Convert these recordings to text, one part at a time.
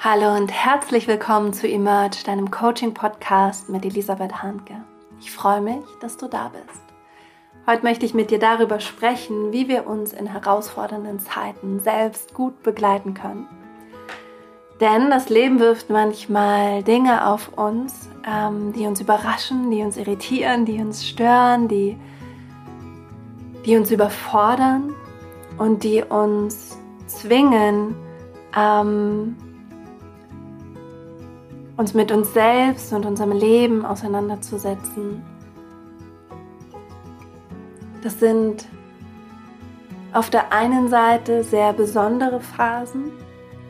Hallo und herzlich willkommen zu Emerge, deinem Coaching-Podcast mit Elisabeth Hanke. Ich freue mich, dass du da bist. Heute möchte ich mit dir darüber sprechen, wie wir uns in herausfordernden Zeiten selbst gut begleiten können. Denn das Leben wirft manchmal Dinge auf uns, ähm, die uns überraschen, die uns irritieren, die uns stören, die, die uns überfordern und die uns zwingen, ähm, uns mit uns selbst und unserem Leben auseinanderzusetzen. Das sind auf der einen Seite sehr besondere Phasen.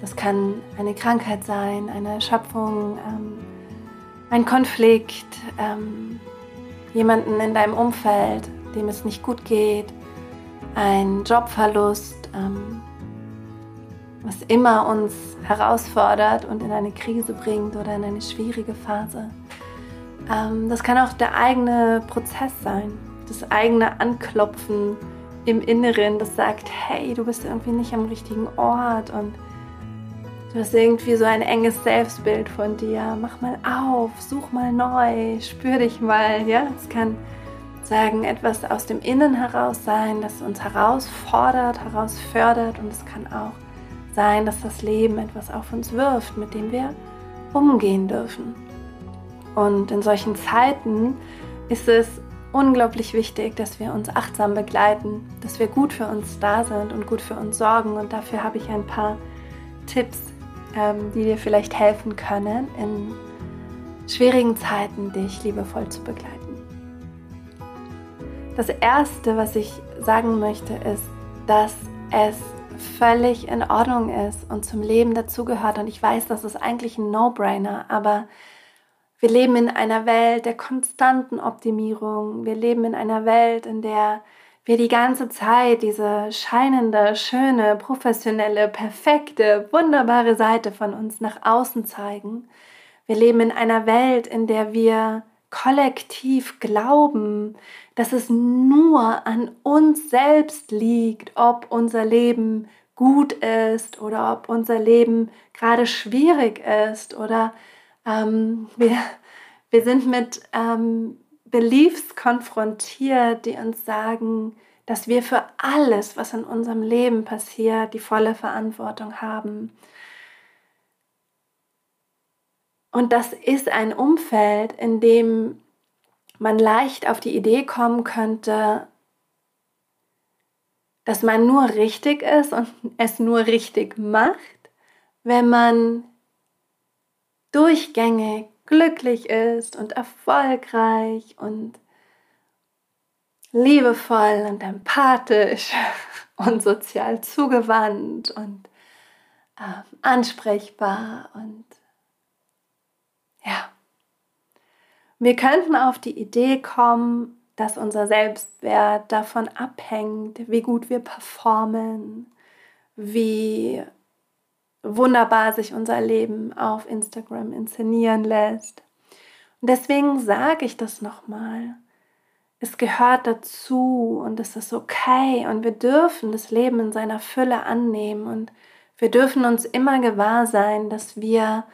Das kann eine Krankheit sein, eine Erschöpfung, ähm, ein Konflikt, ähm, jemanden in deinem Umfeld, dem es nicht gut geht, ein Jobverlust, ähm, was immer uns herausfordert und in eine Krise bringt oder in eine schwierige Phase. Ähm, das kann auch der eigene Prozess sein, das eigene Anklopfen im Inneren, das sagt, hey, du bist irgendwie nicht am richtigen Ort und du hast irgendwie so ein enges Selbstbild von dir. Mach mal auf, such mal neu, spür dich mal. Ja, es kann sagen etwas aus dem Innen heraus sein, das uns herausfordert, herausfördert und es kann auch sein, dass das Leben etwas auf uns wirft, mit dem wir umgehen dürfen. Und in solchen Zeiten ist es unglaublich wichtig, dass wir uns achtsam begleiten, dass wir gut für uns da sind und gut für uns sorgen. Und dafür habe ich ein paar Tipps, ähm, die dir vielleicht helfen können, in schwierigen Zeiten dich liebevoll zu begleiten. Das Erste, was ich sagen möchte, ist, dass es völlig in Ordnung ist und zum Leben dazugehört. Und ich weiß, das ist eigentlich ein No-Brainer, aber wir leben in einer Welt der konstanten Optimierung. Wir leben in einer Welt, in der wir die ganze Zeit diese scheinende, schöne, professionelle, perfekte, wunderbare Seite von uns nach außen zeigen. Wir leben in einer Welt, in der wir kollektiv glauben, dass es nur an uns selbst liegt, ob unser Leben gut ist oder ob unser Leben gerade schwierig ist oder ähm, wir, wir sind mit ähm, Beliefs konfrontiert, die uns sagen, dass wir für alles, was in unserem Leben passiert, die volle Verantwortung haben. Und das ist ein Umfeld, in dem man leicht auf die Idee kommen könnte, dass man nur richtig ist und es nur richtig macht, wenn man durchgängig glücklich ist und erfolgreich und liebevoll und empathisch und sozial zugewandt und äh, ansprechbar und ja. Wir könnten auf die Idee kommen, dass unser Selbstwert davon abhängt, wie gut wir performen, wie wunderbar sich unser Leben auf Instagram inszenieren lässt. Und deswegen sage ich das nochmal. Es gehört dazu und es ist okay und wir dürfen das Leben in seiner Fülle annehmen und wir dürfen uns immer gewahr sein, dass wir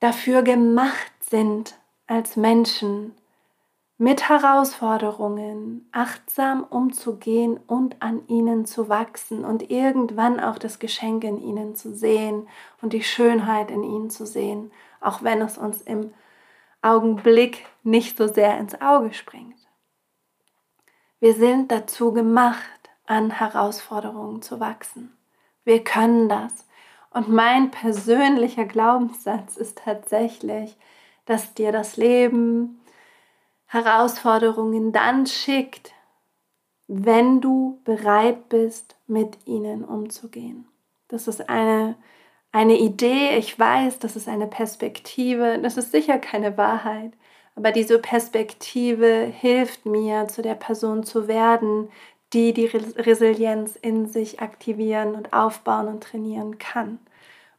dafür gemacht sind, als Menschen mit Herausforderungen achtsam umzugehen und an ihnen zu wachsen und irgendwann auch das Geschenk in ihnen zu sehen und die Schönheit in ihnen zu sehen, auch wenn es uns im Augenblick nicht so sehr ins Auge springt. Wir sind dazu gemacht, an Herausforderungen zu wachsen. Wir können das. Und mein persönlicher Glaubenssatz ist tatsächlich, dass dir das Leben Herausforderungen dann schickt, wenn du bereit bist, mit ihnen umzugehen. Das ist eine, eine Idee, ich weiß, das ist eine Perspektive, das ist sicher keine Wahrheit, aber diese Perspektive hilft mir, zu der Person zu werden, die die Resilienz in sich aktivieren und aufbauen und trainieren kann,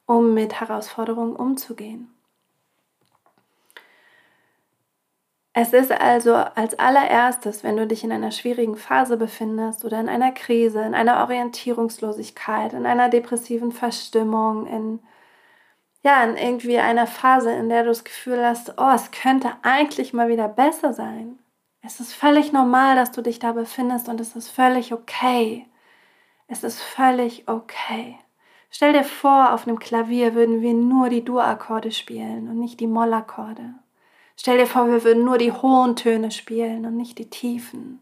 um mit Herausforderungen umzugehen. Es ist also als allererstes, wenn du dich in einer schwierigen Phase befindest oder in einer Krise, in einer Orientierungslosigkeit, in einer depressiven Verstimmung, in ja, in irgendwie einer Phase, in der du das Gefühl hast, oh, es könnte eigentlich mal wieder besser sein. Es ist völlig normal, dass du dich da befindest und es ist völlig okay. Es ist völlig okay. Stell dir vor, auf einem Klavier würden wir nur die Dur-Akkorde spielen und nicht die Mollakkorde. Stell dir vor, wir würden nur die hohen Töne spielen und nicht die tiefen.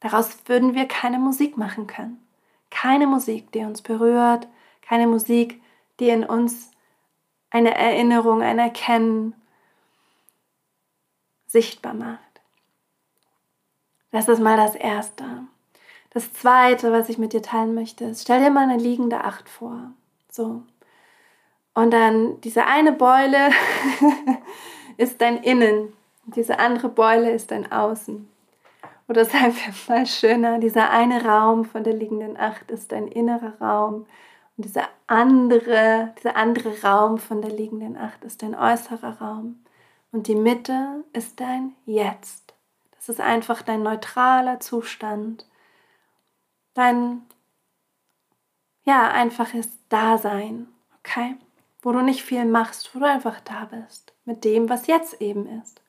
Daraus würden wir keine Musik machen können. Keine Musik, die uns berührt, keine Musik, die in uns eine Erinnerung, ein Erkennen sichtbar macht. Das ist mal das Erste. Das Zweite, was ich mit dir teilen möchte, ist, stell dir mal eine liegende Acht vor. So. Und dann diese eine Beule ist dein Innen, diese andere Beule ist dein Außen. Oder sagen wir mal schöner, dieser eine Raum von der liegenden Acht ist dein innerer Raum und dieser andere, dieser andere Raum von der liegenden Acht ist dein äußerer Raum. Und die Mitte ist dein Jetzt. Das ist einfach dein neutraler Zustand. Dein, ja, einfaches Dasein, okay? Wo du nicht viel machst, wo du einfach da bist. Mit dem, was jetzt eben ist.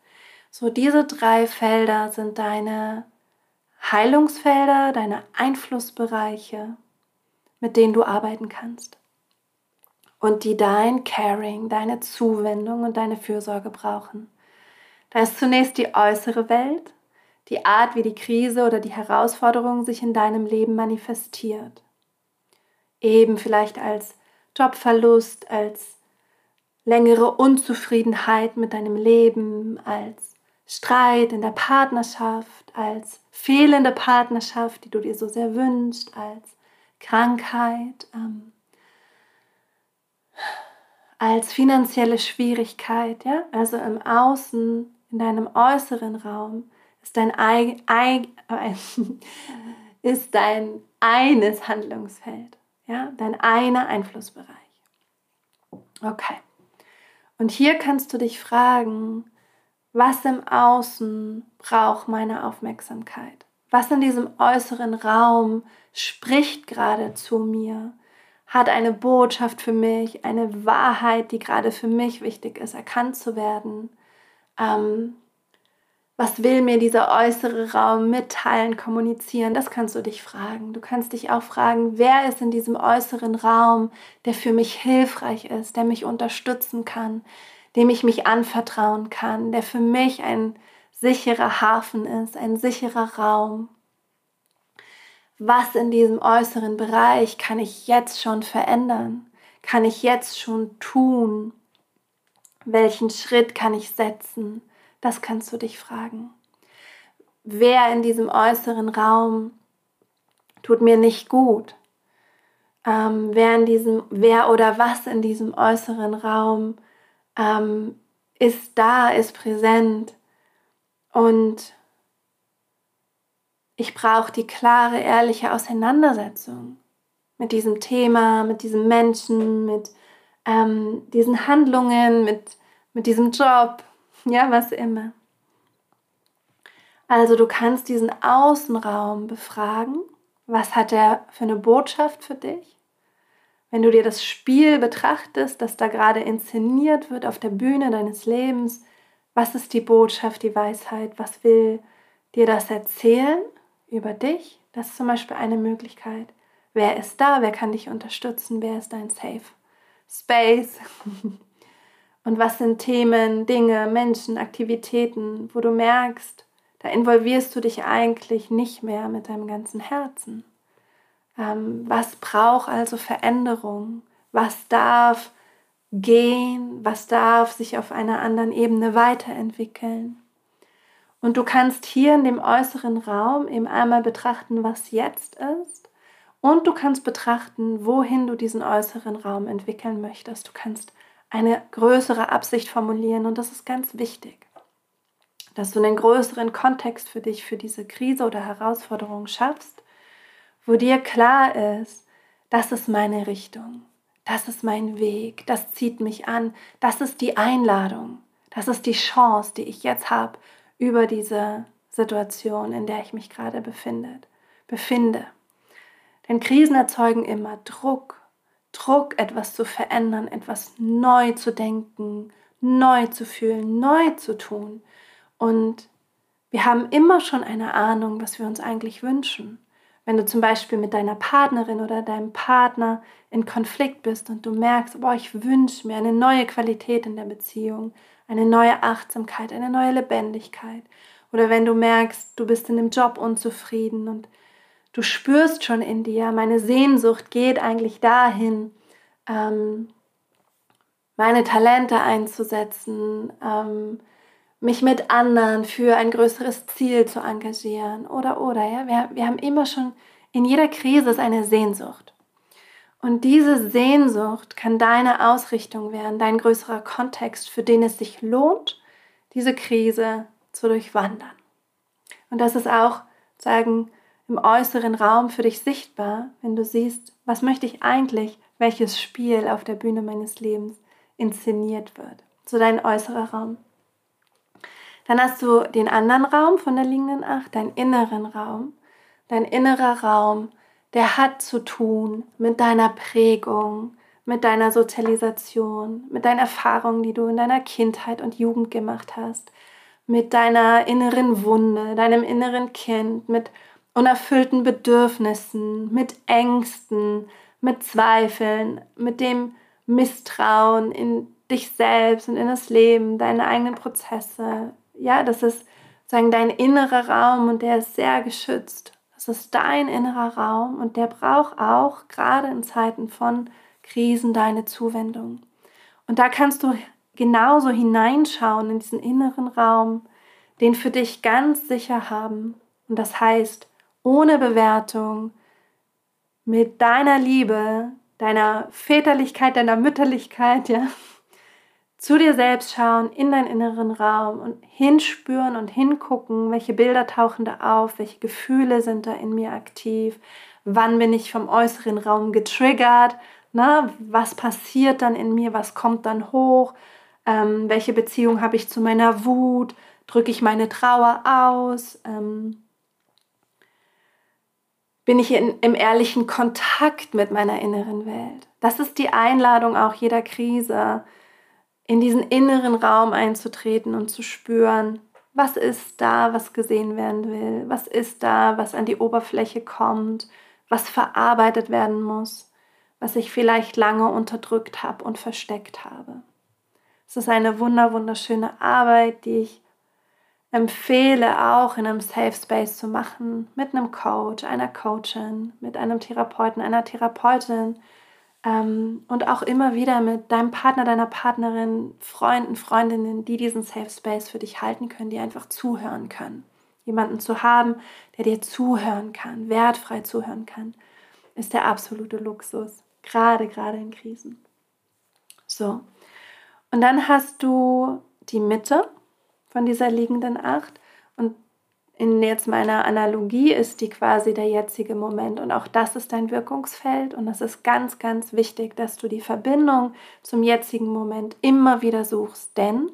So, diese drei Felder sind deine Heilungsfelder, deine Einflussbereiche, mit denen du arbeiten kannst und die dein Caring, deine Zuwendung und deine Fürsorge brauchen. Da ist zunächst die äußere Welt, die Art, wie die Krise oder die Herausforderung sich in deinem Leben manifestiert. Eben vielleicht als Jobverlust, als längere Unzufriedenheit mit deinem Leben, als Streit in der Partnerschaft, als fehlende Partnerschaft, die du dir so sehr wünschst, als Krankheit, ähm, als finanzielle Schwierigkeit, ja, also im Außen, in deinem äußeren Raum ist dein, Ei, Ei, ist dein eines Handlungsfeld, ja, dein einer Einflussbereich. Okay. Und hier kannst du dich fragen, was im Außen braucht meine Aufmerksamkeit? Was in diesem äußeren Raum spricht gerade zu mir? Hat eine Botschaft für mich, eine Wahrheit, die gerade für mich wichtig ist, erkannt zu werden? Ähm, was will mir dieser äußere Raum mitteilen, kommunizieren? Das kannst du dich fragen. Du kannst dich auch fragen, wer ist in diesem äußeren Raum, der für mich hilfreich ist, der mich unterstützen kann, dem ich mich anvertrauen kann, der für mich ein sicherer Hafen ist, ein sicherer Raum. Was in diesem äußeren Bereich kann ich jetzt schon verändern? Kann ich jetzt schon tun? Welchen Schritt kann ich setzen? Das kannst du dich fragen. Wer in diesem äußeren Raum tut mir nicht gut? Ähm, wer, in diesem, wer oder was in diesem äußeren Raum ähm, ist da, ist präsent und ich brauche die klare, ehrliche Auseinandersetzung mit diesem Thema, mit diesem Menschen, mit ähm, diesen Handlungen, mit, mit diesem Job, ja, was immer. Also du kannst diesen Außenraum befragen. Was hat er für eine Botschaft für dich? Wenn du dir das Spiel betrachtest, das da gerade inszeniert wird auf der Bühne deines Lebens, was ist die Botschaft, die Weisheit? Was will dir das erzählen über dich? Das ist zum Beispiel eine Möglichkeit. Wer ist da? Wer kann dich unterstützen? Wer ist dein Safe Space? Und was sind Themen, Dinge, Menschen, Aktivitäten, wo du merkst, da involvierst du dich eigentlich nicht mehr mit deinem ganzen Herzen? Ähm, was braucht also Veränderung? Was darf gehen? Was darf sich auf einer anderen Ebene weiterentwickeln? Und du kannst hier in dem äußeren Raum eben einmal betrachten, was jetzt ist. Und du kannst betrachten, wohin du diesen äußeren Raum entwickeln möchtest. Du kannst eine größere Absicht formulieren und das ist ganz wichtig, dass du einen größeren Kontext für dich, für diese Krise oder Herausforderung schaffst wo dir klar ist, das ist meine Richtung, das ist mein Weg, das zieht mich an, das ist die Einladung, das ist die Chance, die ich jetzt habe über diese Situation, in der ich mich gerade befinde. Denn Krisen erzeugen immer Druck. Druck, etwas zu verändern, etwas neu zu denken, neu zu fühlen, neu zu tun. Und wir haben immer schon eine Ahnung, was wir uns eigentlich wünschen. Wenn du zum Beispiel mit deiner Partnerin oder deinem Partner in Konflikt bist und du merkst, boah, ich wünsche mir eine neue Qualität in der Beziehung, eine neue Achtsamkeit, eine neue Lebendigkeit. Oder wenn du merkst, du bist in dem Job unzufrieden und du spürst schon in dir, meine Sehnsucht geht eigentlich dahin, ähm, meine Talente einzusetzen, ähm, mich mit anderen für ein größeres Ziel zu engagieren oder oder ja. Wir, wir haben immer schon in jeder Krise ist eine Sehnsucht. Und diese Sehnsucht kann deine Ausrichtung werden dein größerer Kontext für den es sich lohnt diese Krise zu durchwandern. Und das ist auch sagen im äußeren Raum für dich sichtbar wenn du siehst was möchte ich eigentlich welches Spiel auf der Bühne meines Lebens inszeniert wird so dein äußerer Raum dann hast du den anderen Raum von der liegenden Acht, deinen inneren Raum. Dein innerer Raum, der hat zu tun mit deiner Prägung, mit deiner Sozialisation, mit deinen Erfahrungen, die du in deiner Kindheit und Jugend gemacht hast, mit deiner inneren Wunde, deinem inneren Kind, mit unerfüllten Bedürfnissen, mit Ängsten, mit Zweifeln, mit dem Misstrauen in dich selbst und in das Leben, deine eigenen Prozesse, ja, das ist sagen dein innerer Raum und der ist sehr geschützt. Das ist dein innerer Raum und der braucht auch gerade in Zeiten von Krisen deine Zuwendung. Und da kannst du genauso hineinschauen in diesen inneren Raum, den für dich ganz sicher haben. Und das heißt, ohne Bewertung, mit deiner Liebe, deiner Väterlichkeit, deiner Mütterlichkeit, ja, zu dir selbst schauen, in deinen inneren Raum und hinspüren und hingucken, welche Bilder tauchen da auf, welche Gefühle sind da in mir aktiv, wann bin ich vom äußeren Raum getriggert, ne? was passiert dann in mir, was kommt dann hoch, ähm, welche Beziehung habe ich zu meiner Wut, drücke ich meine Trauer aus, ähm, bin ich in, im ehrlichen Kontakt mit meiner inneren Welt. Das ist die Einladung auch jeder Krise in diesen inneren Raum einzutreten und zu spüren, was ist da, was gesehen werden will, was ist da, was an die Oberfläche kommt, was verarbeitet werden muss, was ich vielleicht lange unterdrückt habe und versteckt habe. Es ist eine wunder wunderschöne Arbeit, die ich empfehle auch in einem Safe Space zu machen mit einem Coach, einer Coachin, mit einem Therapeuten, einer Therapeutin, ähm, und auch immer wieder mit deinem Partner, deiner Partnerin, Freunden, Freundinnen, die diesen Safe Space für dich halten können, die einfach zuhören können. Jemanden zu haben, der dir zuhören kann, wertfrei zuhören kann, ist der absolute Luxus, gerade, gerade in Krisen. So, und dann hast du die Mitte von dieser liegenden Acht. Und in jetzt meiner Analogie ist die quasi der jetzige Moment. Und auch das ist dein Wirkungsfeld. Und das ist ganz, ganz wichtig, dass du die Verbindung zum jetzigen Moment immer wieder suchst, denn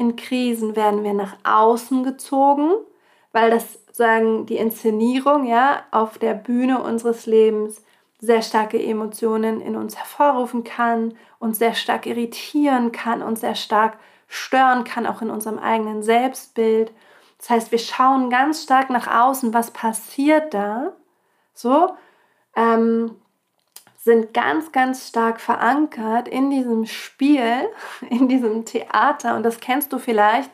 in Krisen werden wir nach außen gezogen, weil das sagen die Inszenierung ja auf der Bühne unseres Lebens sehr starke Emotionen in uns hervorrufen kann, uns sehr stark irritieren kann, uns sehr stark stören kann, auch in unserem eigenen Selbstbild das heißt, wir schauen ganz stark nach außen, was passiert da. So, ähm, sind ganz, ganz stark verankert in diesem Spiel, in diesem Theater. Und das kennst du vielleicht,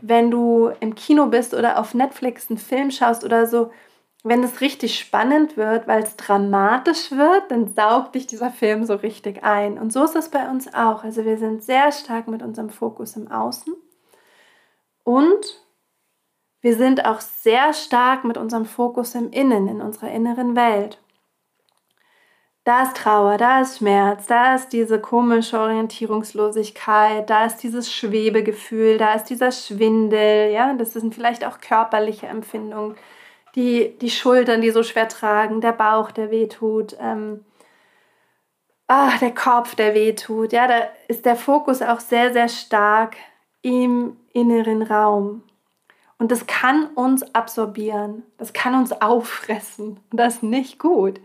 wenn du im Kino bist oder auf Netflix einen Film schaust oder so. Wenn es richtig spannend wird, weil es dramatisch wird, dann saugt dich dieser Film so richtig ein. Und so ist es bei uns auch. Also wir sind sehr stark mit unserem Fokus im Außen. Und wir sind auch sehr stark mit unserem Fokus im Innen, in unserer inneren Welt. Da ist Trauer, da ist Schmerz, da ist diese komische Orientierungslosigkeit, da ist dieses Schwebegefühl, da ist dieser Schwindel, ja, das sind vielleicht auch körperliche Empfindungen, die, die Schultern, die so schwer tragen, der Bauch, der wehtut, ähm, ah, der Kopf, der wehtut, ja, da ist der Fokus auch sehr, sehr stark im inneren Raum. Und das kann uns absorbieren, das kann uns auffressen. Und das ist nicht gut.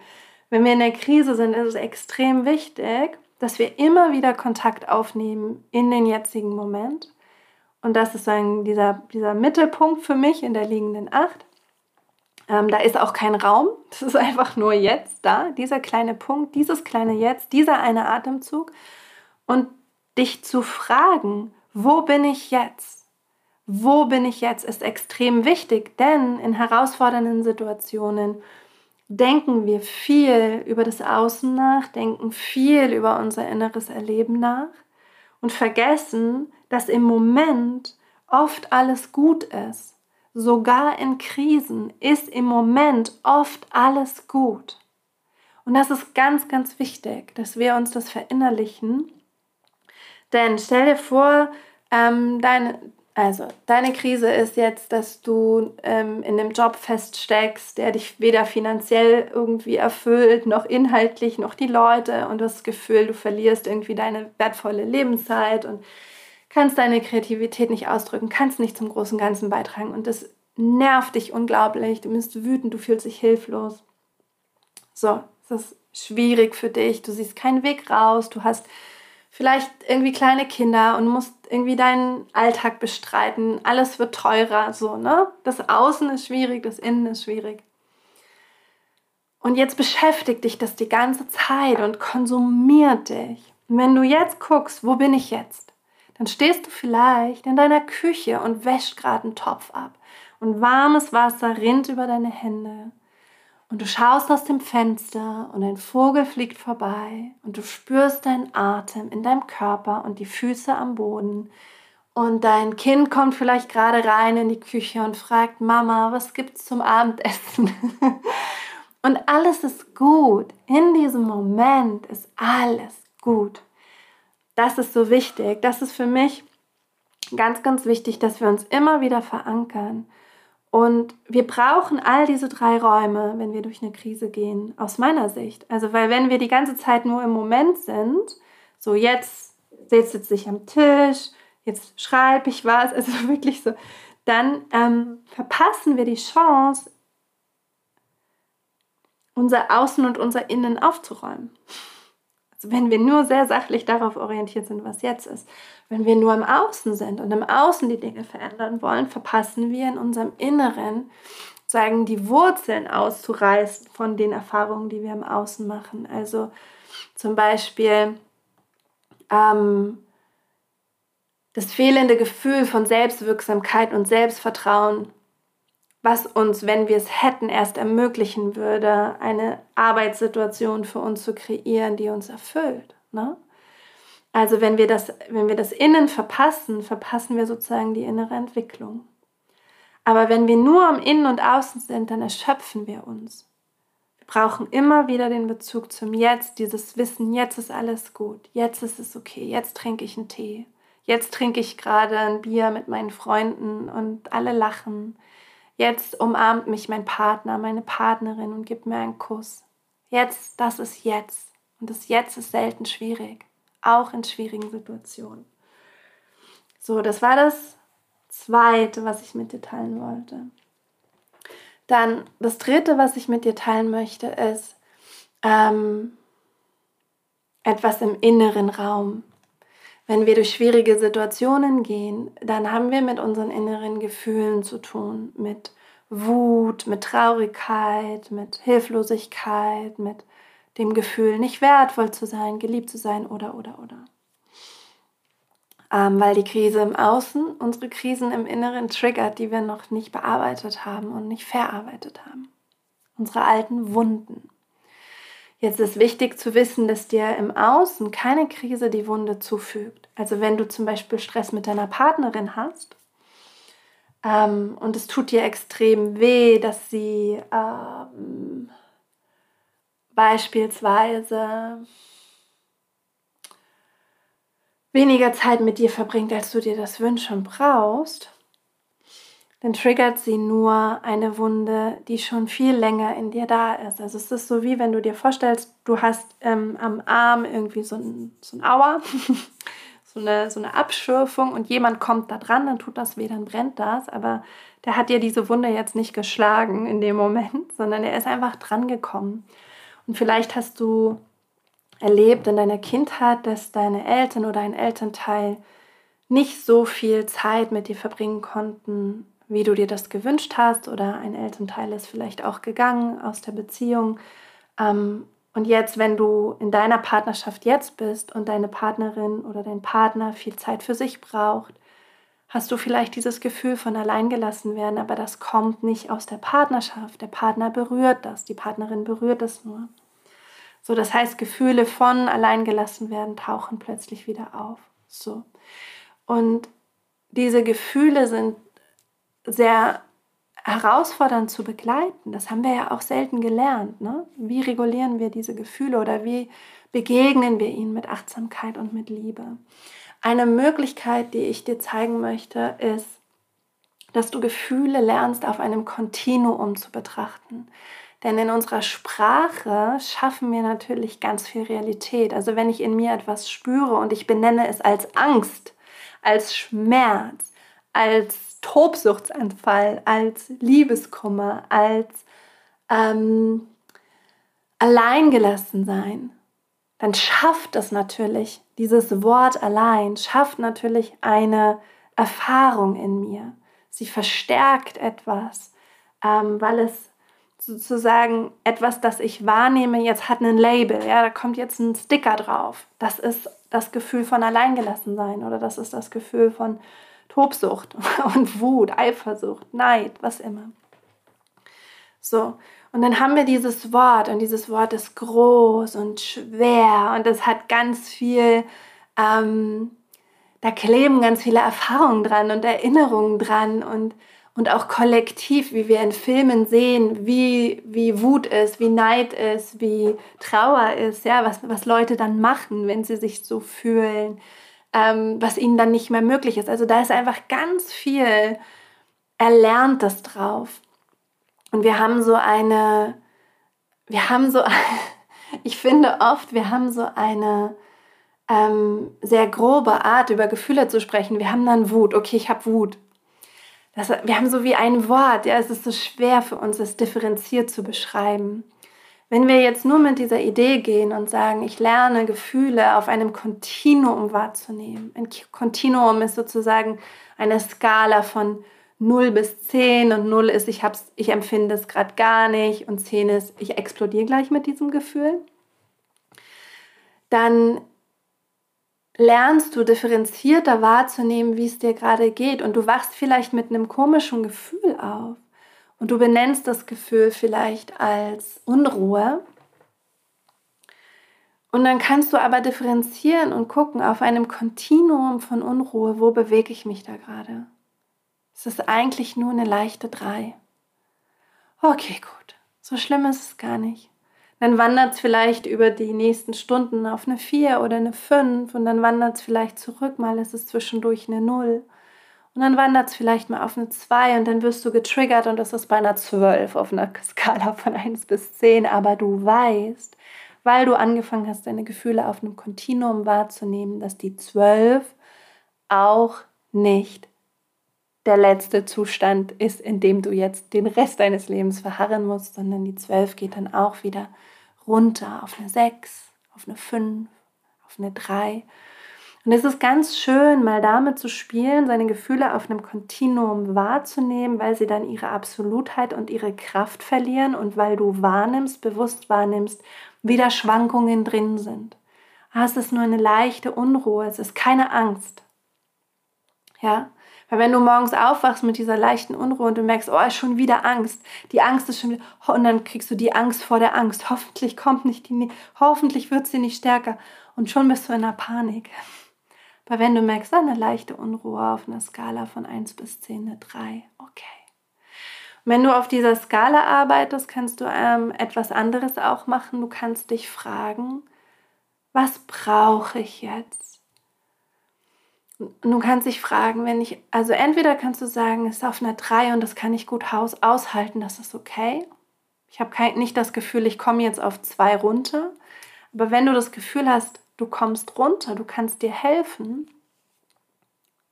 wenn wir in der Krise sind, ist es extrem wichtig, dass wir immer wieder Kontakt aufnehmen in den jetzigen Moment. Und das ist dann dieser, dieser Mittelpunkt für mich in der liegenden Acht. Ähm, da ist auch kein Raum, das ist einfach nur jetzt da, dieser kleine Punkt, dieses kleine Jetzt, dieser eine Atemzug. Und dich zu fragen, wo bin ich jetzt? Wo bin ich jetzt, ist extrem wichtig, denn in herausfordernden Situationen denken wir viel über das Außen nach, denken viel über unser inneres Erleben nach und vergessen, dass im Moment oft alles gut ist. Sogar in Krisen ist im Moment oft alles gut. Und das ist ganz, ganz wichtig, dass wir uns das verinnerlichen. Denn stell dir vor, ähm, deine, also, deine Krise ist jetzt, dass du ähm, in einem Job feststeckst, der dich weder finanziell irgendwie erfüllt, noch inhaltlich, noch die Leute und du hast das Gefühl, du verlierst irgendwie deine wertvolle Lebenszeit und kannst deine Kreativität nicht ausdrücken, kannst nicht zum großen Ganzen beitragen und das nervt dich unglaublich, du bist wütend, du fühlst dich hilflos. So, es ist schwierig für dich, du siehst keinen Weg raus, du hast vielleicht irgendwie kleine Kinder und musst irgendwie deinen Alltag bestreiten. Alles wird teurer, so, ne? Das Außen ist schwierig, das Innen ist schwierig. Und jetzt beschäftigt dich das die ganze Zeit und konsumiert dich. Und wenn du jetzt guckst, wo bin ich jetzt? Dann stehst du vielleicht in deiner Küche und wäschst gerade einen Topf ab. Und warmes Wasser rinnt über deine Hände. Und du schaust aus dem Fenster und ein Vogel fliegt vorbei und du spürst deinen Atem in deinem Körper und die Füße am Boden. Und dein Kind kommt vielleicht gerade rein in die Küche und fragt, Mama, was gibt's zum Abendessen? und alles ist gut. In diesem Moment ist alles gut. Das ist so wichtig. Das ist für mich ganz, ganz wichtig, dass wir uns immer wieder verankern und wir brauchen all diese drei Räume, wenn wir durch eine Krise gehen, aus meiner Sicht. Also, weil wenn wir die ganze Zeit nur im Moment sind, so jetzt sitze ich am Tisch, jetzt schreibe ich was, also wirklich so, dann ähm, verpassen wir die Chance, unser Außen und unser Innen aufzuräumen. Also wenn wir nur sehr sachlich darauf orientiert sind, was jetzt ist. Wenn wir nur im Außen sind und im Außen die Dinge verändern wollen, verpassen wir in unserem Inneren, sagen die Wurzeln auszureißen von den Erfahrungen, die wir im Außen machen. Also zum Beispiel ähm, das fehlende Gefühl von Selbstwirksamkeit und Selbstvertrauen was uns, wenn wir es hätten, erst ermöglichen würde, eine Arbeitssituation für uns zu kreieren, die uns erfüllt. Ne? Also wenn wir, das, wenn wir das Innen verpassen, verpassen wir sozusagen die innere Entwicklung. Aber wenn wir nur am Innen und Außen sind, dann erschöpfen wir uns. Wir brauchen immer wieder den Bezug zum Jetzt, dieses Wissen, jetzt ist alles gut, jetzt ist es okay, jetzt trinke ich einen Tee, jetzt trinke ich gerade ein Bier mit meinen Freunden und alle lachen. Jetzt umarmt mich mein Partner, meine Partnerin und gibt mir einen Kuss. Jetzt, das ist jetzt. Und das Jetzt ist selten schwierig, auch in schwierigen Situationen. So, das war das Zweite, was ich mit dir teilen wollte. Dann das Dritte, was ich mit dir teilen möchte, ist ähm, etwas im inneren Raum. Wenn wir durch schwierige Situationen gehen, dann haben wir mit unseren inneren Gefühlen zu tun, mit Wut, mit Traurigkeit, mit Hilflosigkeit, mit dem Gefühl, nicht wertvoll zu sein, geliebt zu sein oder, oder, oder. Ähm, weil die Krise im Außen unsere Krisen im Inneren triggert, die wir noch nicht bearbeitet haben und nicht verarbeitet haben. Unsere alten Wunden. Jetzt ist wichtig zu wissen, dass dir im Außen keine Krise die Wunde zufügt. Also wenn du zum Beispiel Stress mit deiner Partnerin hast ähm, und es tut dir extrem weh, dass sie ähm, beispielsweise weniger Zeit mit dir verbringt, als du dir das wünschst und brauchst, dann triggert sie nur eine Wunde, die schon viel länger in dir da ist. Also es ist so wie wenn du dir vorstellst, du hast ähm, am Arm irgendwie so ein, so ein Auer, so, eine, so eine Abschürfung und jemand kommt da dran, dann tut das weh, dann brennt das, aber der hat dir diese Wunde jetzt nicht geschlagen in dem Moment, sondern er ist einfach dran gekommen. Und vielleicht hast du erlebt in deiner Kindheit, dass deine Eltern oder ein Elternteil nicht so viel Zeit mit dir verbringen konnten, wie du dir das gewünscht hast, oder ein Elternteil ist vielleicht auch gegangen aus der Beziehung. Ähm, und jetzt, wenn du in deiner Partnerschaft jetzt bist und deine Partnerin oder dein Partner viel Zeit für sich braucht, hast du vielleicht dieses Gefühl von alleingelassen werden, aber das kommt nicht aus der Partnerschaft. Der Partner berührt das, die Partnerin berührt es nur. So, das heißt, Gefühle von alleingelassen werden tauchen plötzlich wieder auf. So. Und diese Gefühle sind sehr herausfordernd zu begleiten. Das haben wir ja auch selten gelernt. Ne? Wie regulieren wir diese Gefühle oder wie begegnen wir ihnen mit Achtsamkeit und mit Liebe? Eine Möglichkeit, die ich dir zeigen möchte, ist, dass du Gefühle lernst, auf einem Kontinuum zu betrachten. Denn in unserer Sprache schaffen wir natürlich ganz viel Realität. Also wenn ich in mir etwas spüre und ich benenne es als Angst, als Schmerz, als Tobsuchtsanfall, als Liebeskummer, als ähm, alleingelassen sein, dann schafft es natürlich, dieses Wort allein schafft natürlich eine Erfahrung in mir. Sie verstärkt etwas, ähm, weil es sozusagen etwas, das ich wahrnehme, jetzt hat ein Label. Ja, da kommt jetzt ein Sticker drauf. Das ist das Gefühl von Alleingelassensein oder das ist das Gefühl von Tobsucht und Wut, Eifersucht, Neid, was immer. So, und dann haben wir dieses Wort und dieses Wort ist groß und schwer und es hat ganz viel, ähm, da kleben ganz viele Erfahrungen dran und Erinnerungen dran und, und auch kollektiv, wie wir in Filmen sehen, wie, wie Wut ist, wie Neid ist, wie Trauer ist, ja, was, was Leute dann machen, wenn sie sich so fühlen, ähm, was ihnen dann nicht mehr möglich ist. Also da ist einfach ganz viel Erlerntes drauf. Und wir haben so eine, wir haben so, ich finde oft, wir haben so eine ähm, sehr grobe Art, über Gefühle zu sprechen. Wir haben dann Wut. Okay, ich habe Wut. Das, wir haben so wie ein Wort. Ja, es ist so schwer für uns, es differenziert zu beschreiben. Wenn wir jetzt nur mit dieser Idee gehen und sagen, ich lerne Gefühle auf einem Kontinuum wahrzunehmen. Ein Kontinuum ist sozusagen eine Skala von 0 bis 10 und 0 ist, ich, hab's, ich empfinde es gerade gar nicht und 10 ist, ich explodiere gleich mit diesem Gefühl, dann lernst du differenzierter wahrzunehmen, wie es dir gerade geht. Und du wachst vielleicht mit einem komischen Gefühl auf und du benennst das Gefühl vielleicht als Unruhe. Und dann kannst du aber differenzieren und gucken auf einem Kontinuum von Unruhe, wo bewege ich mich da gerade? Es ist eigentlich nur eine leichte 3. Okay, gut. So schlimm ist es gar nicht. Dann wandert es vielleicht über die nächsten Stunden auf eine 4 oder eine 5 und dann wandert es vielleicht zurück, mal ist es zwischendurch eine 0. Und dann wandert es vielleicht mal auf eine 2 und dann wirst du getriggert und das ist bei einer 12 auf einer Skala von 1 bis 10. Aber du weißt, weil du angefangen hast, deine Gefühle auf einem Kontinuum wahrzunehmen, dass die 12 auch nicht der letzte Zustand ist, in dem du jetzt den Rest deines Lebens verharren musst, sondern die 12 geht dann auch wieder runter auf eine 6, auf eine 5, auf eine 3. Und es ist ganz schön, mal damit zu spielen, seine Gefühle auf einem Kontinuum wahrzunehmen, weil sie dann ihre Absolutheit und ihre Kraft verlieren und weil du wahrnimmst, bewusst wahrnimmst, wie da Schwankungen drin sind. Ah, es ist nur eine leichte Unruhe, es ist keine Angst. Ja, weil wenn du morgens aufwachst mit dieser leichten Unruhe und du merkst, oh, ist schon wieder Angst, die Angst ist schon wieder, und dann kriegst du die Angst vor der Angst. Hoffentlich kommt nicht die, hoffentlich wird sie nicht stärker. Und schon bist du in der Panik. Aber wenn du merkst, eine leichte Unruhe auf einer Skala von 1 bis 10, eine 3, okay. Und wenn du auf dieser Skala arbeitest, kannst du ähm, etwas anderes auch machen. Du kannst dich fragen, was brauche ich jetzt? Und du kannst dich fragen, wenn ich, also entweder kannst du sagen, es ist auf einer 3 und das kann ich gut aushalten, das ist okay. Ich habe nicht das Gefühl, ich komme jetzt auf 2 runter. Aber wenn du das Gefühl hast, du kommst runter, du kannst dir helfen.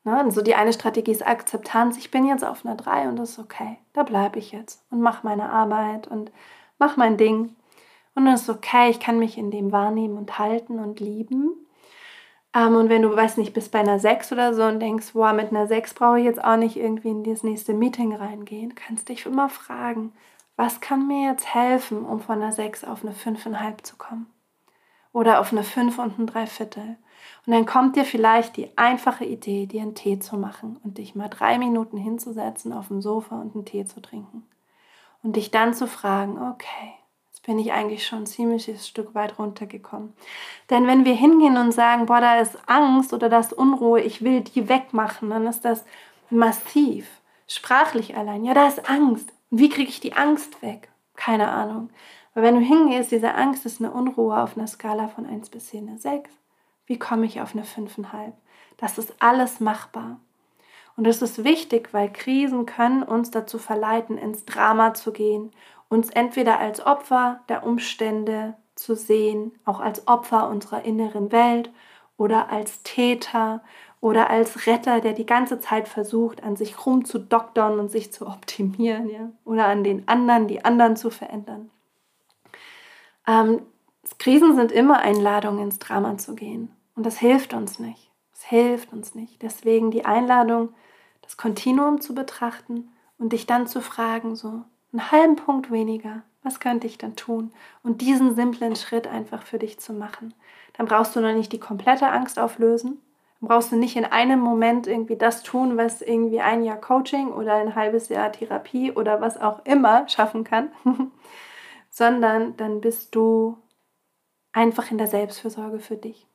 Ne? Also die eine Strategie ist Akzeptanz, ich bin jetzt auf einer 3 und das ist okay. Da bleibe ich jetzt und mache meine Arbeit und mache mein Ding. Und es ist okay, ich kann mich in dem wahrnehmen und halten und lieben. Ähm, und wenn du, weiß nicht, bist bei einer 6 oder so und denkst, boah, mit einer 6 brauche ich jetzt auch nicht irgendwie in das nächste Meeting reingehen, kannst dich immer fragen, was kann mir jetzt helfen, um von einer 6 auf eine 5,5 zu kommen? Oder auf eine 5 und ein Dreiviertel. Und dann kommt dir vielleicht die einfache Idee, dir einen Tee zu machen und dich mal drei Minuten hinzusetzen auf dem Sofa und einen Tee zu trinken. Und dich dann zu fragen, okay, jetzt bin ich eigentlich schon ein ziemliches Stück weit runtergekommen. Denn wenn wir hingehen und sagen, boah, da ist Angst oder da ist Unruhe, ich will die wegmachen, dann ist das massiv. Sprachlich allein. Ja, da ist Angst. Und wie kriege ich die Angst weg? Keine Ahnung. Aber wenn du hingehst, diese Angst ist eine Unruhe auf einer Skala von 1 bis 10, eine 6. Wie komme ich auf eine 5,5? Das ist alles machbar. Und es ist wichtig, weil Krisen können uns dazu verleiten, ins Drama zu gehen, uns entweder als Opfer der Umstände zu sehen, auch als Opfer unserer inneren Welt oder als Täter oder als Retter, der die ganze Zeit versucht, an sich rumzudoktern und sich zu optimieren, ja? oder an den anderen, die anderen zu verändern. Ähm, Krisen sind immer Einladungen, ins Drama zu gehen. Und das hilft uns nicht. Es hilft uns nicht. Deswegen die Einladung, das Kontinuum zu betrachten und dich dann zu fragen, so einen halben Punkt weniger, was könnte ich dann tun? Und diesen simplen Schritt einfach für dich zu machen. Dann brauchst du noch nicht die komplette Angst auflösen. Dann brauchst du nicht in einem Moment irgendwie das tun, was irgendwie ein Jahr Coaching oder ein halbes Jahr Therapie oder was auch immer schaffen kann, sondern dann bist du einfach in der Selbstfürsorge für dich.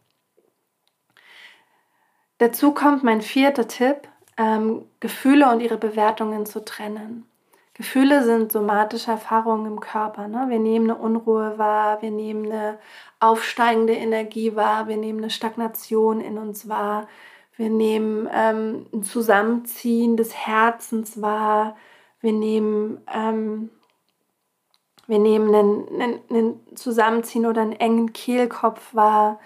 Dazu kommt mein vierter Tipp, ähm, Gefühle und ihre Bewertungen zu trennen. Gefühle sind somatische Erfahrungen im Körper. Ne? Wir nehmen eine Unruhe wahr, wir nehmen eine aufsteigende Energie wahr, wir nehmen eine Stagnation in uns wahr, wir nehmen ähm, ein Zusammenziehen des Herzens wahr, wir nehmen, ähm, wir nehmen einen, einen, einen, Zusammenziehen oder einen engen Kehlkopf wahr.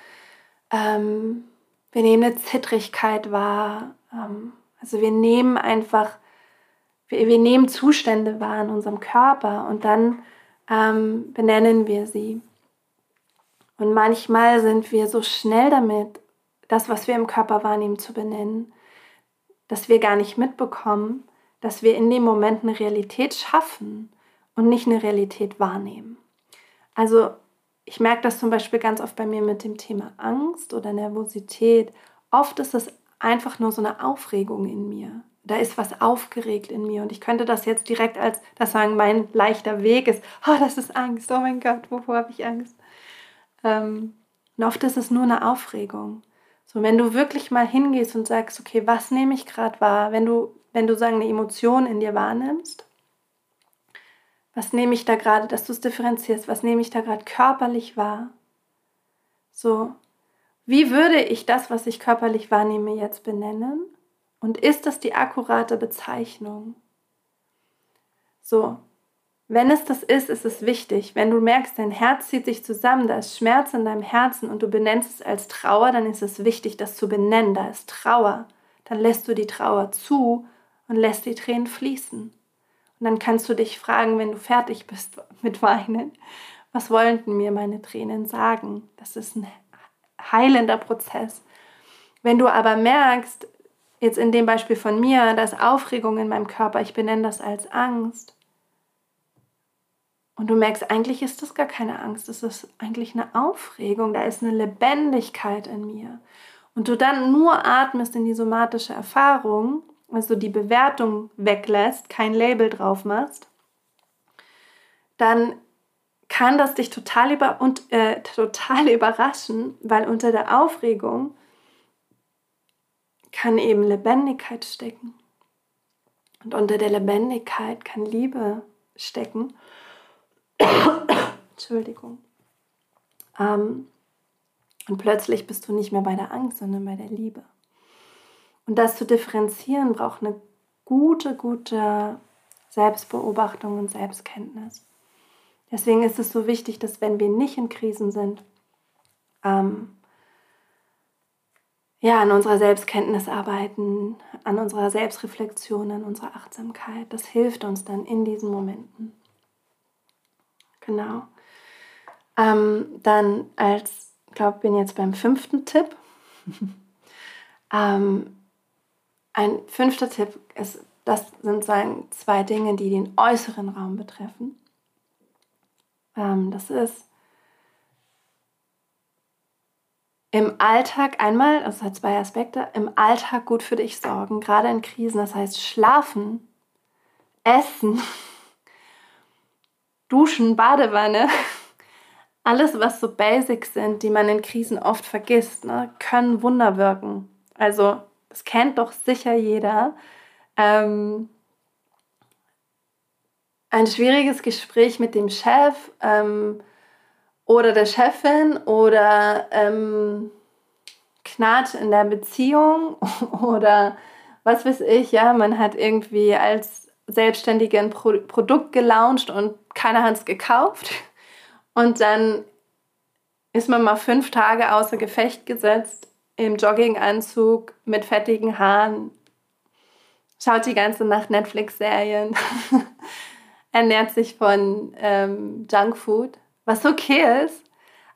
Ähm, wir nehmen eine Zittrigkeit wahr. Ähm, also wir nehmen einfach, wir, wir, nehmen Zustände wahr in unserem Körper und dann ähm, benennen wir sie. Und manchmal sind wir so schnell damit, das, was wir im Körper wahrnehmen, zu benennen, dass wir gar nicht mitbekommen, dass wir in dem Moment eine Realität schaffen und nicht eine Realität wahrnehmen. Also ich merke das zum Beispiel ganz oft bei mir mit dem Thema Angst oder Nervosität. Oft ist es einfach nur so eine Aufregung in mir. Da ist was aufgeregt in mir und ich könnte das jetzt direkt als, das sagen, mein leichter Weg ist, oh, das ist Angst, oh mein Gott, wovor habe ich Angst? Ähm, und oft ist es nur eine Aufregung. So, wenn du wirklich mal hingehst und sagst, okay, was nehme ich gerade wahr, wenn du, wenn du sagen, eine Emotion in dir wahrnimmst was nehme ich da gerade, dass du es differenzierst, was nehme ich da gerade körperlich wahr? So, wie würde ich das, was ich körperlich wahrnehme, jetzt benennen? Und ist das die akkurate Bezeichnung? So, wenn es das ist, ist es wichtig. Wenn du merkst, dein Herz zieht sich zusammen, da ist Schmerz in deinem Herzen und du benennst es als Trauer, dann ist es wichtig, das zu benennen. Da ist Trauer. Dann lässt du die Trauer zu und lässt die Tränen fließen. Und dann kannst du dich fragen, wenn du fertig bist mit Weinen, was wollten mir meine Tränen sagen? Das ist ein heilender Prozess. Wenn du aber merkst, jetzt in dem Beispiel von mir, dass Aufregung in meinem Körper, ich benenne das als Angst. Und du merkst, eigentlich ist das gar keine Angst, das ist eigentlich eine Aufregung, da ist eine Lebendigkeit in mir. Und du dann nur atmest in die somatische Erfahrung, also die Bewertung weglässt, kein Label drauf machst, dann kann das dich total, über, und, äh, total überraschen, weil unter der Aufregung kann eben Lebendigkeit stecken. Und unter der Lebendigkeit kann Liebe stecken. Entschuldigung. Ähm, und plötzlich bist du nicht mehr bei der Angst, sondern bei der Liebe. Und das zu differenzieren braucht eine gute, gute Selbstbeobachtung und Selbstkenntnis. Deswegen ist es so wichtig, dass wenn wir nicht in Krisen sind, ähm, ja, an unserer Selbstkenntnis arbeiten, an unserer Selbstreflexion, an unserer Achtsamkeit. Das hilft uns dann in diesen Momenten. Genau. Ähm, dann als, glaube bin jetzt beim fünften Tipp. ähm, ein fünfter Tipp ist, das sind zwei Dinge, die den äußeren Raum betreffen. Ähm, das ist im Alltag einmal, das hat zwei Aspekte, im Alltag gut für dich sorgen, gerade in Krisen, das heißt schlafen, essen, duschen, Badewanne, alles, was so Basics sind, die man in Krisen oft vergisst, ne, können Wunder wirken. Also, das kennt doch sicher jeder. Ähm, ein schwieriges Gespräch mit dem Chef ähm, oder der Chefin oder ähm, Knat in der Beziehung oder was weiß ich, ja, man hat irgendwie als Selbstständige ein Pro Produkt gelauncht und keiner hat es gekauft. Und dann ist man mal fünf Tage außer Gefecht gesetzt, im Jogginganzug, mit fettigen Haaren, schaut die ganze Nacht Netflix-Serien, ernährt sich von ähm, Junkfood, was okay ist.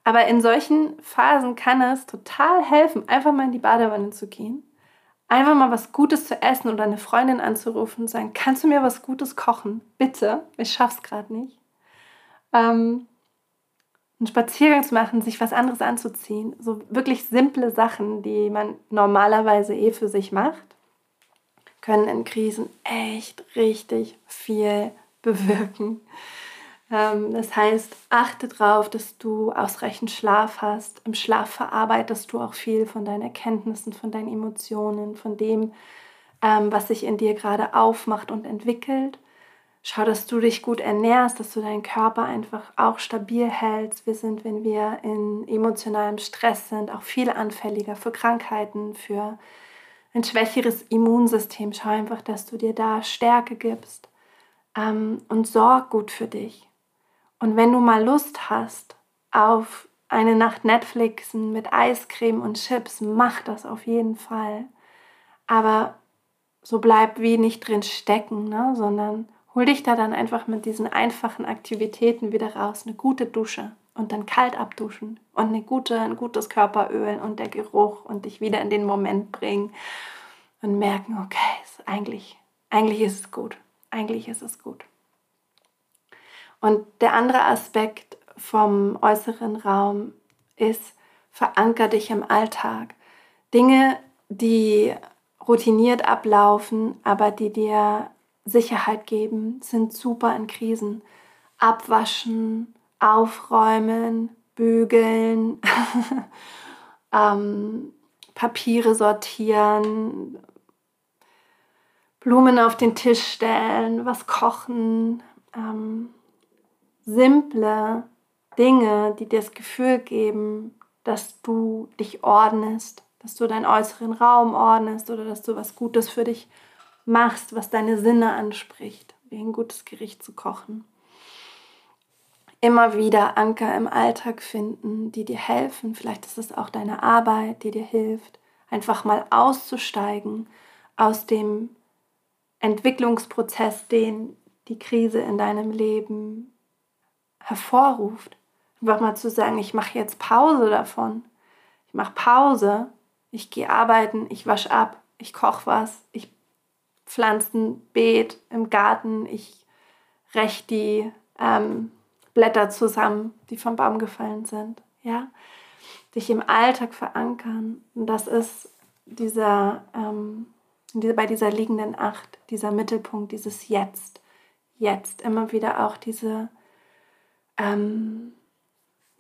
Aber in solchen Phasen kann es total helfen, einfach mal in die Badewanne zu gehen, einfach mal was Gutes zu essen oder eine Freundin anzurufen und sagen, kannst du mir was Gutes kochen? Bitte, ich schaff's gerade nicht. Ähm, einen Spaziergang zu machen, sich was anderes anzuziehen. So wirklich simple Sachen, die man normalerweise eh für sich macht, können in Krisen echt richtig viel bewirken. Ähm, das heißt, achte darauf, dass du ausreichend Schlaf hast. Im Schlaf verarbeitest du auch viel von deinen Erkenntnissen, von deinen Emotionen, von dem, ähm, was sich in dir gerade aufmacht und entwickelt. Schau, dass du dich gut ernährst, dass du deinen Körper einfach auch stabil hältst. Wir sind, wenn wir in emotionalem Stress sind, auch viel anfälliger für Krankheiten, für ein schwächeres Immunsystem. Schau einfach, dass du dir da Stärke gibst ähm, und sorg gut für dich. Und wenn du mal Lust hast auf eine Nacht Netflixen mit Eiscreme und Chips, mach das auf jeden Fall. Aber so bleib wie nicht drin stecken, ne? sondern hol dich da dann einfach mit diesen einfachen Aktivitäten wieder raus. Eine gute Dusche und dann kalt abduschen und eine gute, ein gutes Körperöl und der Geruch und dich wieder in den Moment bringen und merken, okay, eigentlich, eigentlich ist es gut. Eigentlich ist es gut. Und der andere Aspekt vom äußeren Raum ist, veranker dich im Alltag. Dinge, die routiniert ablaufen, aber die dir Sicherheit geben, sind super in Krisen. Abwaschen, aufräumen, bügeln, ähm, Papiere sortieren, Blumen auf den Tisch stellen, was kochen, ähm, simple Dinge, die dir das Gefühl geben, dass du dich ordnest, dass du deinen äußeren Raum ordnest oder dass du was Gutes für dich machst, was deine Sinne anspricht, wie ein gutes Gericht zu kochen. Immer wieder Anker im Alltag finden, die dir helfen. Vielleicht ist es auch deine Arbeit, die dir hilft, einfach mal auszusteigen aus dem Entwicklungsprozess, den die Krise in deinem Leben hervorruft. Einfach mal zu sagen, ich mache jetzt Pause davon. Ich mache Pause, ich gehe arbeiten, ich wasche ab, ich koche was, ich Pflanzenbeet im Garten. Ich räche die ähm, Blätter zusammen, die vom Baum gefallen sind. Ja, dich im Alltag verankern. Und das ist dieser, ähm, bei dieser liegenden Acht, dieser Mittelpunkt, dieses Jetzt. Jetzt immer wieder auch diese ähm,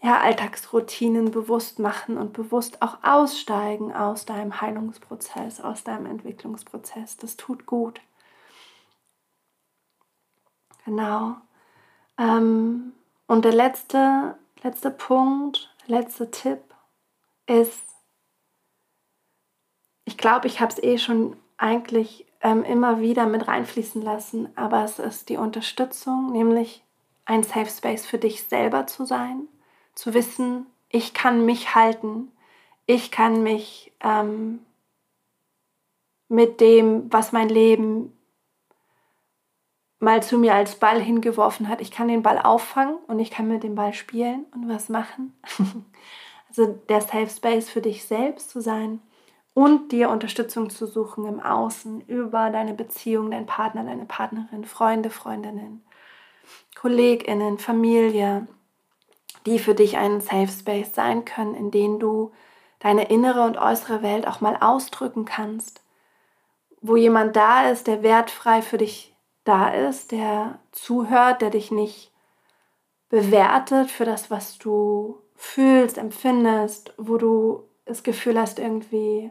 ja, Alltagsroutinen bewusst machen und bewusst auch aussteigen aus deinem Heilungsprozess, aus deinem Entwicklungsprozess. Das tut gut. Genau. Ähm, und der letzte, letzte Punkt, letzte Tipp ist, ich glaube, ich habe es eh schon eigentlich ähm, immer wieder mit reinfließen lassen, aber es ist die Unterstützung, nämlich ein Safe Space für dich selber zu sein zu wissen, ich kann mich halten, ich kann mich ähm, mit dem, was mein Leben mal zu mir als Ball hingeworfen hat, ich kann den Ball auffangen und ich kann mit dem Ball spielen und was machen. also der Safe Space für dich selbst zu sein und dir Unterstützung zu suchen im Außen über deine Beziehung, deinen Partner, deine Partnerin, Freunde, Freundinnen, Kolleginnen, Familie, die für dich einen Safe Space sein können, in dem du deine innere und äußere Welt auch mal ausdrücken kannst, wo jemand da ist, der wertfrei für dich da ist, der zuhört, der dich nicht bewertet für das, was du fühlst, empfindest, wo du das Gefühl hast, irgendwie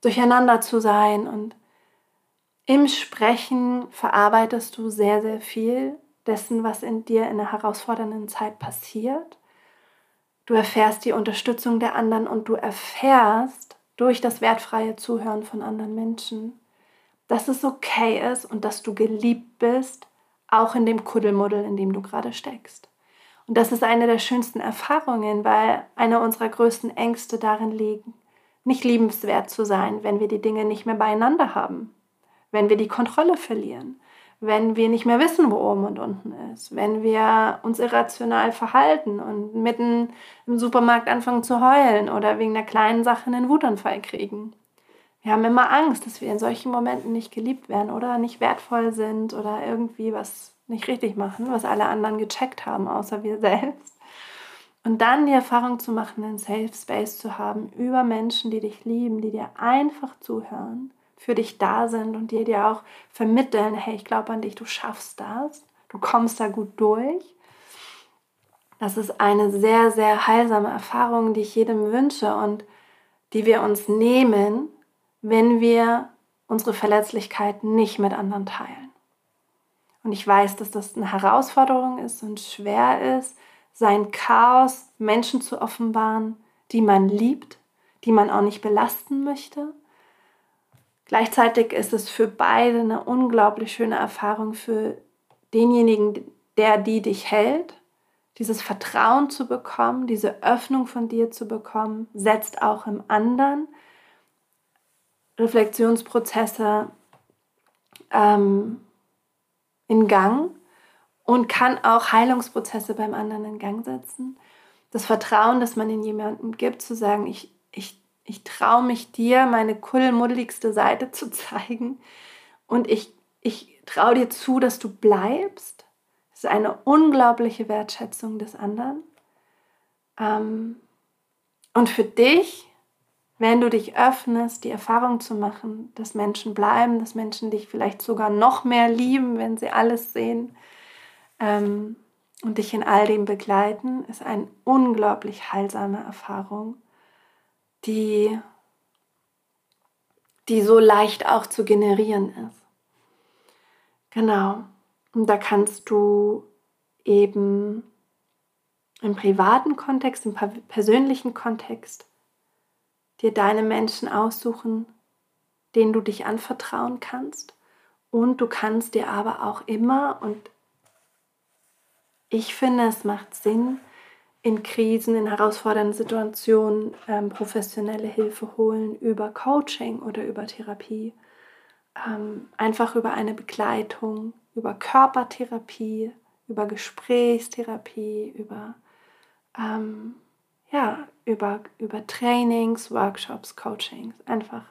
durcheinander zu sein. Und im Sprechen verarbeitest du sehr, sehr viel dessen, was in dir in einer herausfordernden Zeit passiert. Du erfährst die Unterstützung der anderen und du erfährst durch das wertfreie Zuhören von anderen Menschen, dass es okay ist und dass du geliebt bist, auch in dem Kuddelmuddel, in dem du gerade steckst. Und das ist eine der schönsten Erfahrungen, weil eine unserer größten Ängste darin liegen, nicht liebenswert zu sein, wenn wir die Dinge nicht mehr beieinander haben, wenn wir die Kontrolle verlieren, wenn wir nicht mehr wissen, wo oben und unten ist, wenn wir uns irrational verhalten und mitten im Supermarkt anfangen zu heulen oder wegen einer kleinen Sache einen Wutanfall kriegen. Wir haben immer Angst, dass wir in solchen Momenten nicht geliebt werden oder nicht wertvoll sind oder irgendwie was nicht richtig machen, was alle anderen gecheckt haben, außer wir selbst. Und dann die Erfahrung zu machen, einen Safe Space zu haben über Menschen, die dich lieben, die dir einfach zuhören, für dich da sind und die dir auch vermitteln, hey, ich glaube an dich, du schaffst das, du kommst da gut durch. Das ist eine sehr, sehr heilsame Erfahrung, die ich jedem wünsche und die wir uns nehmen, wenn wir unsere Verletzlichkeit nicht mit anderen teilen. Und ich weiß, dass das eine Herausforderung ist und schwer ist, sein Chaos Menschen zu offenbaren, die man liebt, die man auch nicht belasten möchte. Gleichzeitig ist es für beide eine unglaublich schöne Erfahrung für denjenigen, der die dich hält, dieses Vertrauen zu bekommen, diese Öffnung von dir zu bekommen, setzt auch im anderen Reflexionsprozesse ähm, in Gang und kann auch Heilungsprozesse beim anderen in Gang setzen. Das Vertrauen, das man in jemanden gibt, zu sagen, ich, ich, ich traue mich dir, meine kuddelmuddeligste Seite zu zeigen und ich, ich traue dir zu, dass du bleibst. Das ist eine unglaubliche Wertschätzung des anderen. Ähm, und für dich wenn du dich öffnest, die Erfahrung zu machen, dass Menschen bleiben, dass Menschen dich vielleicht sogar noch mehr lieben, wenn sie alles sehen ähm, und dich in all dem begleiten, ist eine unglaublich heilsame Erfahrung, die, die so leicht auch zu generieren ist. Genau. Und da kannst du eben im privaten Kontext, im persönlichen Kontext dir deine Menschen aussuchen, denen du dich anvertrauen kannst. Und du kannst dir aber auch immer, und ich finde, es macht Sinn, in Krisen, in herausfordernden Situationen ähm, professionelle Hilfe holen über Coaching oder über Therapie. Ähm, einfach über eine Begleitung, über Körpertherapie, über Gesprächstherapie, über ähm, ja, über, über Trainings, Workshops, Coachings. Einfach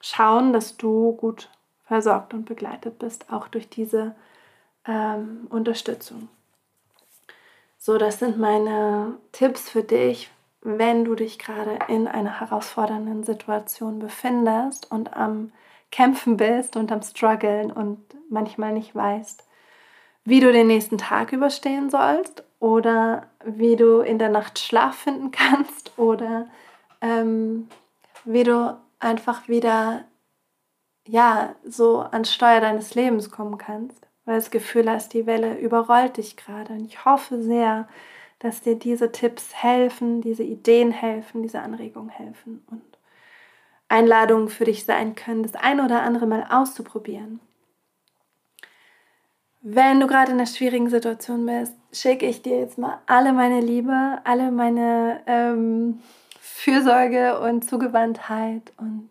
schauen, dass du gut versorgt und begleitet bist, auch durch diese ähm, Unterstützung. So, das sind meine Tipps für dich, wenn du dich gerade in einer herausfordernden Situation befindest und am Kämpfen bist und am Struggeln und manchmal nicht weißt, wie du den nächsten Tag überstehen sollst oder wie du in der Nacht Schlaf finden kannst oder ähm, wie du einfach wieder ja so ans Steuer deines Lebens kommen kannst, weil das Gefühl hast, die Welle überrollt dich gerade. Und ich hoffe sehr, dass dir diese Tipps helfen, diese Ideen helfen, diese Anregungen helfen und Einladungen für dich sein können, das ein oder andere mal auszuprobieren. Wenn du gerade in einer schwierigen Situation bist, schicke ich dir jetzt mal alle meine Liebe, alle meine ähm, Fürsorge und Zugewandtheit und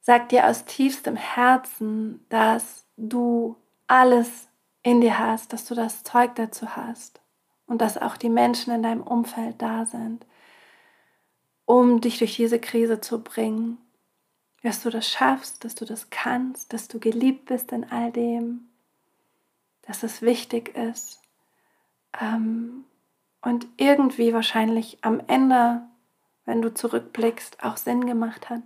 sag dir aus tiefstem Herzen, dass du alles in dir hast, dass du das Zeug dazu hast und dass auch die Menschen in deinem Umfeld da sind, um dich durch diese Krise zu bringen, dass du das schaffst, dass du das kannst, dass du geliebt bist in all dem, dass es wichtig ist ähm, und irgendwie wahrscheinlich am Ende, wenn du zurückblickst, auch Sinn gemacht hat.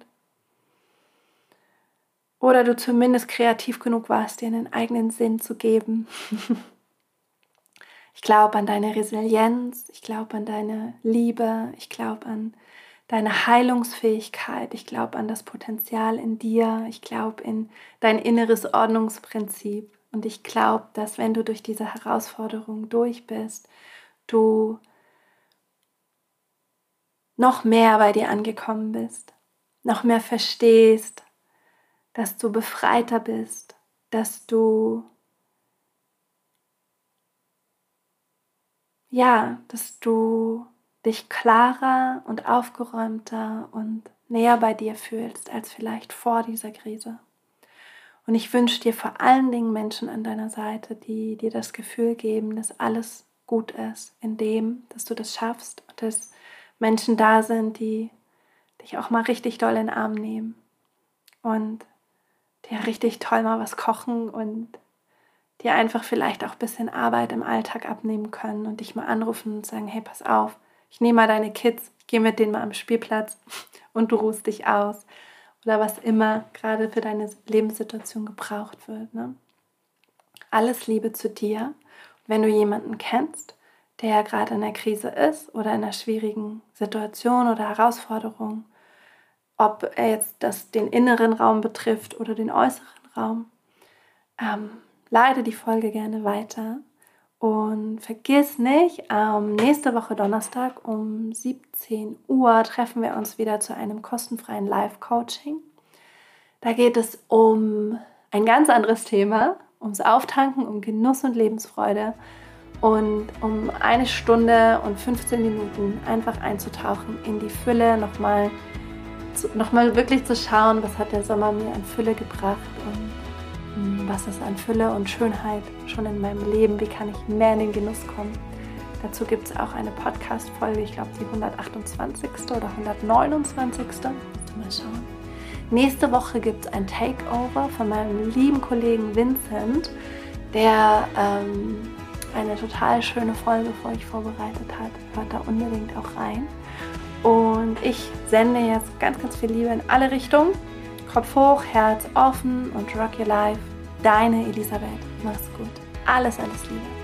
Oder du zumindest kreativ genug warst, dir einen eigenen Sinn zu geben. ich glaube an deine Resilienz, ich glaube an deine Liebe, ich glaube an deine Heilungsfähigkeit, ich glaube an das Potenzial in dir, ich glaube in dein inneres Ordnungsprinzip und ich glaube, dass wenn du durch diese Herausforderung durch bist, du noch mehr bei dir angekommen bist, noch mehr verstehst, dass du befreiter bist, dass du ja, dass du dich klarer und aufgeräumter und näher bei dir fühlst als vielleicht vor dieser Krise. Und ich wünsche dir vor allen Dingen Menschen an deiner Seite, die dir das Gefühl geben, dass alles gut ist, in dem, dass du das schaffst und dass Menschen da sind, die dich auch mal richtig doll in den Arm nehmen und dir richtig toll mal was kochen und dir einfach vielleicht auch ein bisschen Arbeit im Alltag abnehmen können und dich mal anrufen und sagen, hey, pass auf, ich nehme mal deine Kids, ich gehe mit denen mal am Spielplatz und du ruhst dich aus. Oder was immer gerade für deine Lebenssituation gebraucht wird. Ne? Alles Liebe zu dir. wenn du jemanden kennst, der gerade in der Krise ist oder in einer schwierigen Situation oder Herausforderung, ob er jetzt das, den inneren Raum betrifft oder den äußeren Raum, ähm, leite die Folge gerne weiter und vergiss nicht, ähm, nächste Woche Donnerstag um 17 Uhr treffen wir uns wieder zu einem kostenfreien Live-Coaching. Da geht es um ein ganz anderes Thema, ums Auftanken, um Genuss und Lebensfreude und um eine Stunde und 15 Minuten einfach einzutauchen in die Fülle, nochmal noch mal wirklich zu schauen, was hat der Sommer mir an Fülle gebracht und was ist an Fülle und Schönheit schon in meinem Leben, wie kann ich mehr in den Genuss kommen. Dazu gibt es auch eine Podcast-Folge, ich glaube die 128. oder 129. Musst du mal schauen. Nächste Woche gibt es ein Takeover von meinem lieben Kollegen Vincent, der ähm, eine total schöne Folge für euch vorbereitet hat. Hört da unbedingt auch rein. Und ich sende jetzt ganz, ganz viel Liebe in alle Richtungen. Kopf hoch, Herz offen und rock your life. Deine Elisabeth. Mach's gut. Alles, alles Liebe.